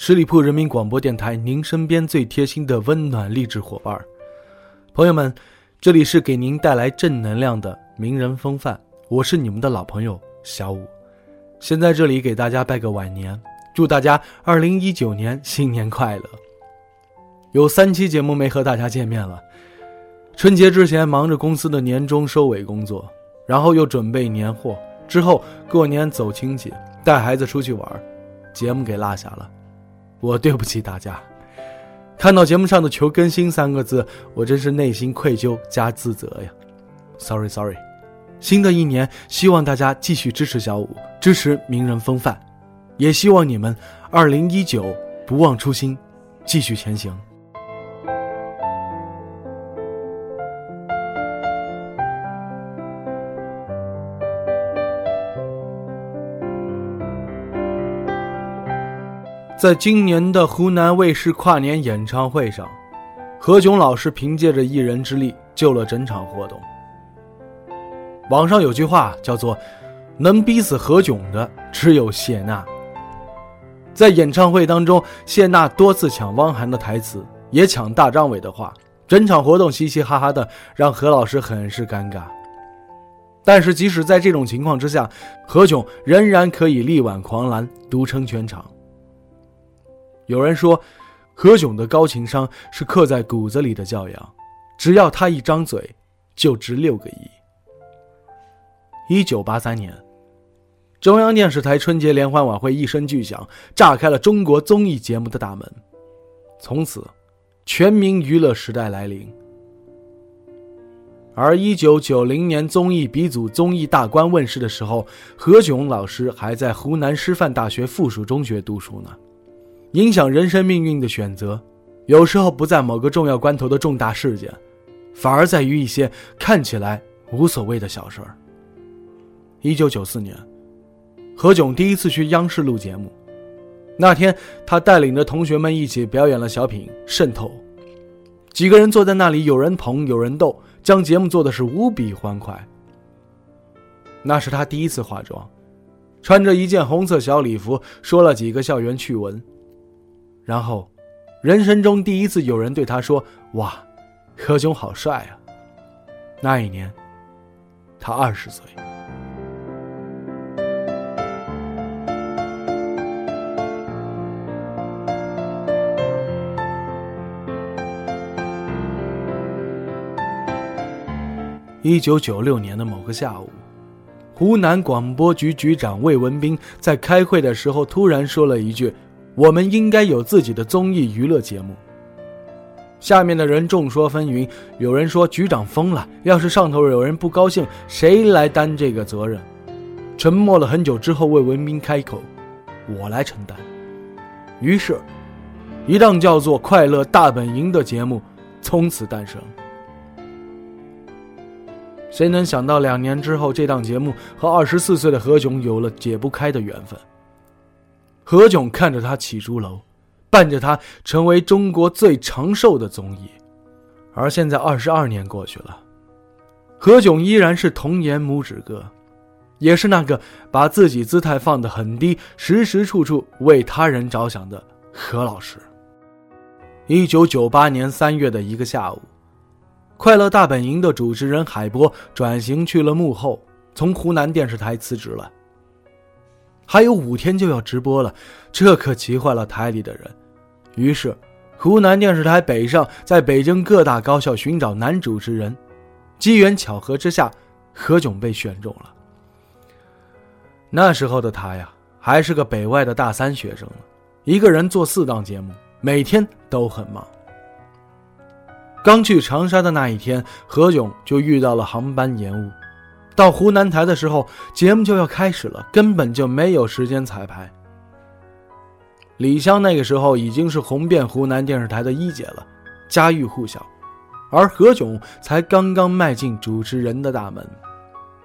十里铺人民广播电台，您身边最贴心的温暖励志伙伴。朋友们，这里是给您带来正能量的名人风范，我是你们的老朋友小五。先在这里给大家拜个晚年，祝大家二零一九年新年快乐。有三期节目没和大家见面了，春节之前忙着公司的年终收尾工作，然后又准备年货，之后过年走亲戚，带孩子出去玩。节目给落下了，我对不起大家。看到节目上的“求更新”三个字，我真是内心愧疚加自责呀。Sorry Sorry，新的一年希望大家继续支持小五，支持名人风范，也希望你们二零一九不忘初心，继续前行。在今年的湖南卫视跨年演唱会上，何炅老师凭借着一人之力救了整场活动。网上有句话叫做“能逼死何炅的只有谢娜”。在演唱会当中，谢娜多次抢汪涵的台词，也抢大张伟的话，整场活动嘻嘻哈哈的，让何老师很是尴尬。但是即使在这种情况之下，何炅仍然可以力挽狂澜，独撑全场。有人说，何炅的高情商是刻在骨子里的教养，只要他一张嘴，就值六个亿。一九八三年，中央电视台春节联欢晚会一声巨响，炸开了中国综艺节目的大门，从此，全民娱乐时代来临。而一九九零年综艺鼻祖《综艺大观》问世的时候，何炅老师还在湖南师范大学附属中学读书呢。影响人生命运的选择，有时候不在某个重要关头的重大事件，反而在于一些看起来无所谓的小事儿。一九九四年，何炅第一次去央视录节目，那天他带领着同学们一起表演了小品《渗透》，几个人坐在那里，有人捧，有人逗，将节目做的是无比欢快。那是他第一次化妆，穿着一件红色小礼服，说了几个校园趣闻。然后，人生中第一次有人对他说：“哇，何炅好帅啊！”那一年，他二十岁。一九九六年的某个下午，湖南广播局局长魏文斌在开会的时候突然说了一句。我们应该有自己的综艺娱乐节目。下面的人众说纷纭，有人说局长疯了，要是上头有人不高兴，谁来担这个责任？沉默了很久之后，魏文斌开口：“我来承担。”于是，一档叫做《快乐大本营》的节目从此诞生。谁能想到，两年之后，这档节目和二十四岁的何炅有了解不开的缘分？何炅看着他起朱楼，伴着他成为中国最长寿的综艺，而现在二十二年过去了，何炅依然是童颜拇指哥，也是那个把自己姿态放得很低，时时处处为他人着想的何老师。一九九八年三月的一个下午，快乐大本营的主持人海波转型去了幕后，从湖南电视台辞职了。还有五天就要直播了，这可急坏了台里的人。于是，湖南电视台北上，在北京各大高校寻找男主持人。机缘巧合之下，何炅被选中了。那时候的他呀，还是个北外的大三学生呢，一个人做四档节目，每天都很忙。刚去长沙的那一天，何炅就遇到了航班延误。到湖南台的时候，节目就要开始了，根本就没有时间彩排。李湘那个时候已经是红遍湖南电视台的一姐了，家喻户晓，而何炅才刚刚迈进主持人的大门。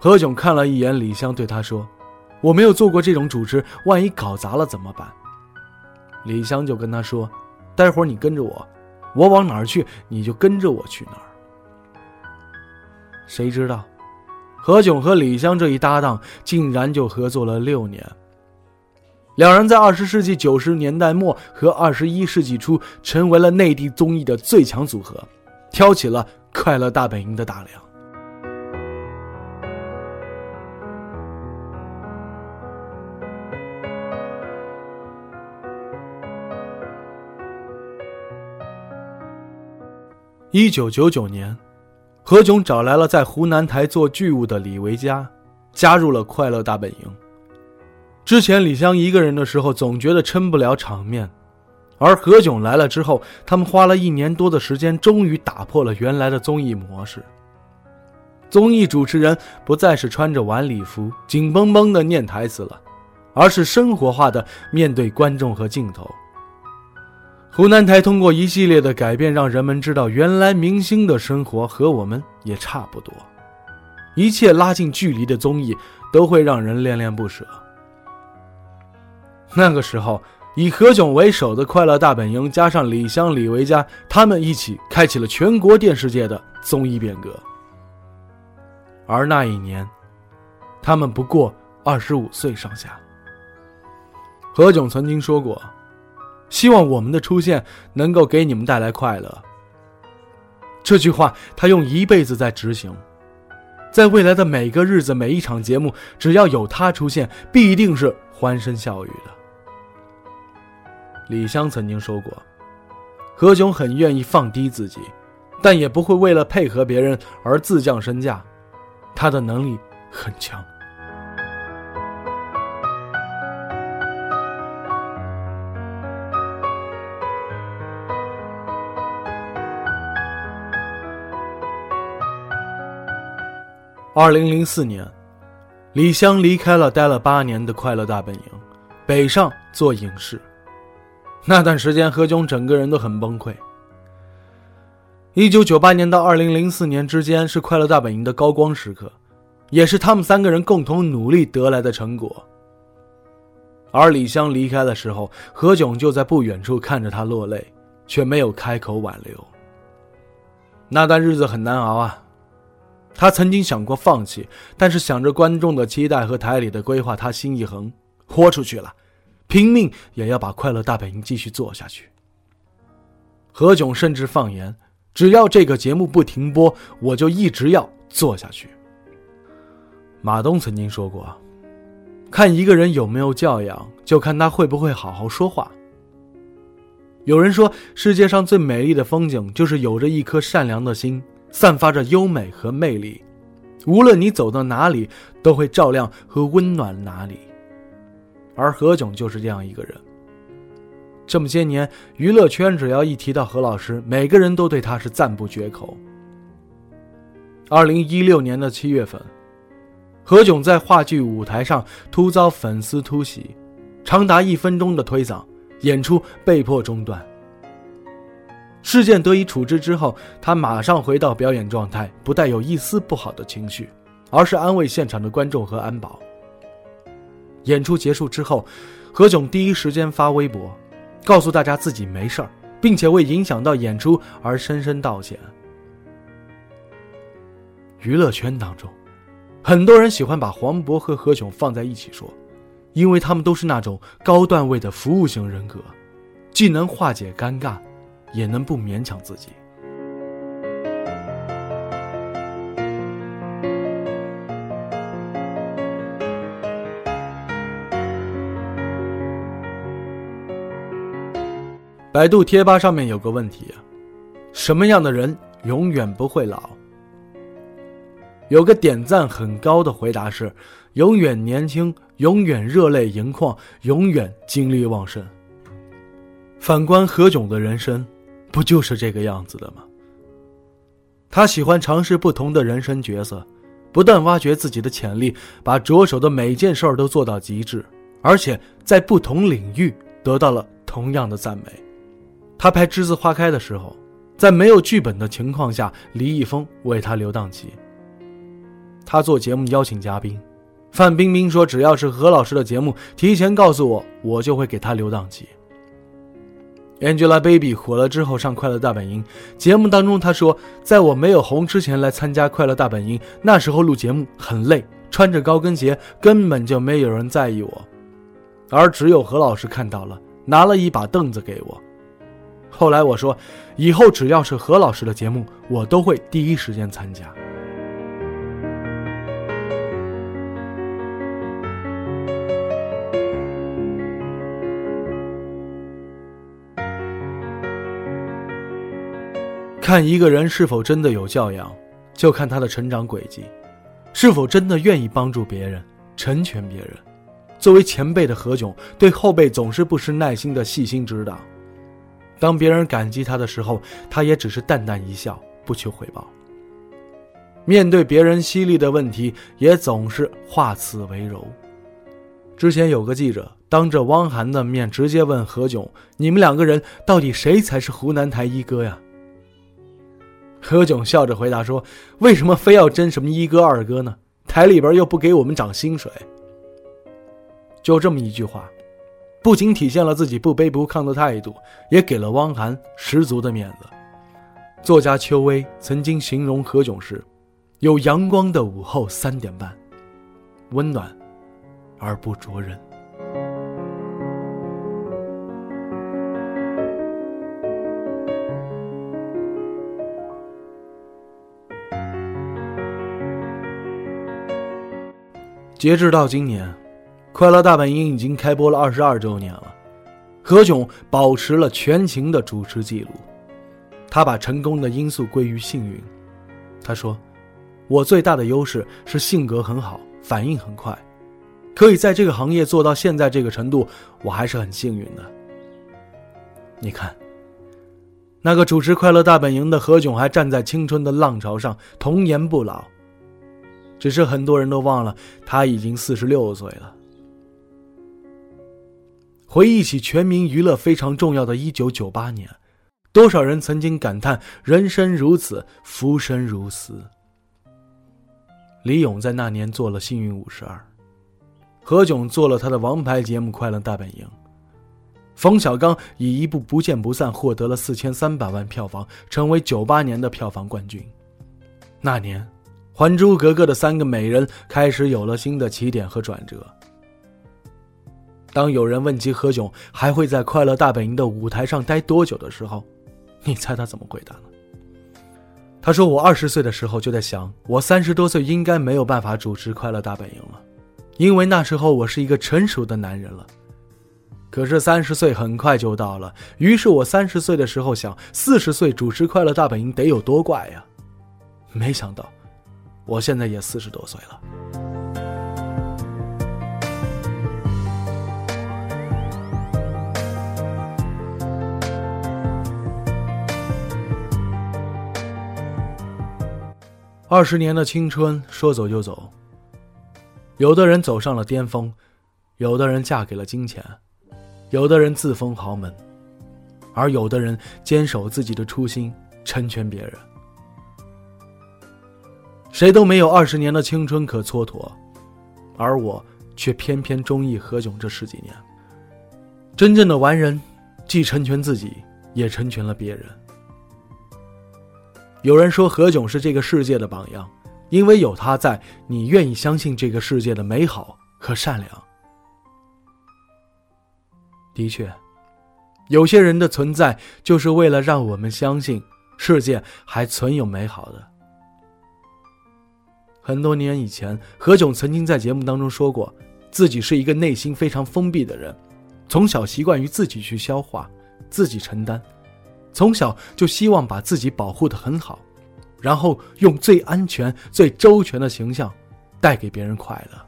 何炅看了一眼李湘，对他说：“我没有做过这种主持，万一搞砸了怎么办？”李湘就跟他说：“待会儿你跟着我，我往哪儿去，你就跟着我去哪儿。”谁知道，何炅和李湘这一搭档，竟然就合作了六年。两人在二十世纪九十年代末和二十一世纪初，成为了内地综艺的最强组合，挑起了《快乐大本营》的大梁。一九九九年，何炅找来了在湖南台做剧务的李维嘉，加入了《快乐大本营》。之前李湘一个人的时候，总觉得撑不了场面，而何炅来了之后，他们花了一年多的时间，终于打破了原来的综艺模式。综艺主持人不再是穿着晚礼服、紧绷绷的念台词了，而是生活化的面对观众和镜头。湖南台通过一系列的改变，让人们知道，原来明星的生活和我们也差不多。一切拉近距离的综艺，都会让人恋恋不舍。那个时候，以何炅为首的《快乐大本营》，加上李湘、李维嘉，他们一起开启了全国电视界的综艺变革。而那一年，他们不过二十五岁上下。何炅曾经说过。希望我们的出现能够给你们带来快乐。这句话他用一辈子在执行，在未来的每个日子、每一场节目，只要有他出现，必定是欢声笑语的。李湘曾经说过，何炅很愿意放低自己，但也不会为了配合别人而自降身价，他的能力很强。二零零四年，李湘离开了待了八年的快乐大本营，北上做影视。那段时间，何炅整个人都很崩溃。一九九八年到二零零四年之间是快乐大本营的高光时刻，也是他们三个人共同努力得来的成果。而李湘离开的时候，何炅就在不远处看着她落泪，却没有开口挽留。那段日子很难熬啊。他曾经想过放弃，但是想着观众的期待和台里的规划，他心一横，豁出去了，拼命也要把《快乐大本营》继续做下去。何炅甚至放言：“只要这个节目不停播，我就一直要做下去。”马东曾经说过：“看一个人有没有教养，就看他会不会好好说话。”有人说，世界上最美丽的风景，就是有着一颗善良的心。散发着优美和魅力，无论你走到哪里，都会照亮和温暖哪里。而何炅就是这样一个人。这么些年，娱乐圈只要一提到何老师，每个人都对他是赞不绝口。二零一六年的七月份，何炅在话剧舞台上突遭粉丝突袭，长达一分钟的推搡，演出被迫中断。事件得以处置之后，他马上回到表演状态，不带有一丝不好的情绪，而是安慰现场的观众和安保。演出结束之后，何炅第一时间发微博，告诉大家自己没事儿，并且为影响到演出而深深道歉。娱乐圈当中，很多人喜欢把黄渤和何炅放在一起说，因为他们都是那种高段位的服务型人格，既能化解尴尬。也能不勉强自己。百度贴吧上面有个问题，什么样的人永远不会老？有个点赞很高的回答是：永远年轻，永远热泪盈眶，永远精力旺盛。反观何炅的人生。不就是这个样子的吗？他喜欢尝试不同的人生角色，不断挖掘自己的潜力，把着手的每件事儿都做到极致，而且在不同领域得到了同样的赞美。他拍《栀子花开》的时候，在没有剧本的情况下，李易峰为他留档期。他做节目邀请嘉宾，范冰冰说：“只要是何老师的节目，提前告诉我，我就会给他留档期。” Angelababy 火了之后上《快乐大本营》节目当中，她说：“在我没有红之前来参加《快乐大本营》，那时候录节目很累，穿着高跟鞋，根本就没有人在意我，而只有何老师看到了，拿了一把凳子给我。后来我说，以后只要是何老师的节目，我都会第一时间参加。”看一个人是否真的有教养，就看他的成长轨迹，是否真的愿意帮助别人、成全别人。作为前辈的何炅，对后辈总是不失耐心的细心指导。当别人感激他的时候，他也只是淡淡一笑，不求回报。面对别人犀利的问题，也总是化此为柔。之前有个记者当着汪涵的面直接问何炅：“你们两个人到底谁才是湖南台一哥呀？”何炅笑着回答说：“为什么非要争什么一哥二哥呢？台里边又不给我们涨薪水。”就这么一句话，不仅体现了自己不卑不亢的态度，也给了汪涵十足的面子。作家邱薇曾经形容何炅是：“有阳光的午后三点半，温暖而不灼人。”截至到今年，《快乐大本营》已经开播了二十二周年了。何炅保持了全勤的主持记录，他把成功的因素归于幸运。他说：“我最大的优势是性格很好，反应很快，可以在这个行业做到现在这个程度，我还是很幸运的。”你看，那个主持《快乐大本营》的何炅还站在青春的浪潮上，童颜不老。只是很多人都忘了，他已经四十六岁了。回忆起全民娱乐非常重要的一九九八年，多少人曾经感叹“人生如此，浮生如斯”。李咏在那年做了幸运五十二，何炅做了他的王牌节目《快乐大本营》，冯小刚以一部《不见不散》获得了四千三百万票房，成为九八年的票房冠军。那年。《还珠格格》的三个美人开始有了新的起点和转折。当有人问及何炅还会在《快乐大本营》的舞台上待多久的时候，你猜他怎么回答呢？他说：“我二十岁的时候就在想，我三十多岁应该没有办法主持《快乐大本营》了，因为那时候我是一个成熟的男人了。可是三十岁很快就到了，于是我三十岁的时候想，四十岁主持《快乐大本营》得有多怪呀？没想到。”我现在也四十多岁了。二十年的青春说走就走，有的人走上了巅峰，有的人嫁给了金钱，有的人自封豪门，而有的人坚守自己的初心，成全别人。谁都没有二十年的青春可蹉跎，而我却偏偏中意何炅这十几年。真正的完人，既成全自己，也成全了别人。有人说何炅是这个世界的榜样，因为有他在，你愿意相信这个世界的美好和善良。的确，有些人的存在就是为了让我们相信世界还存有美好的。很多年以前，何炅曾经在节目当中说过，自己是一个内心非常封闭的人，从小习惯于自己去消化、自己承担，从小就希望把自己保护得很好，然后用最安全、最周全的形象带给别人快乐。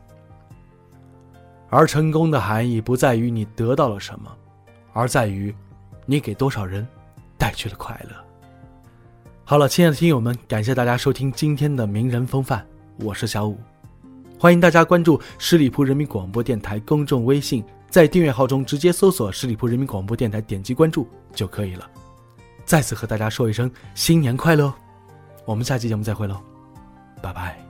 而成功的含义不在于你得到了什么，而在于你给多少人带去了快乐。好了，亲爱的听友们，感谢大家收听今天的名人风范。我是小五，欢迎大家关注十里铺人民广播电台公众微信，在订阅号中直接搜索“十里铺人民广播电台”，点击关注就可以了。再次和大家说一声新年快乐！我们下期节目再会喽，拜拜。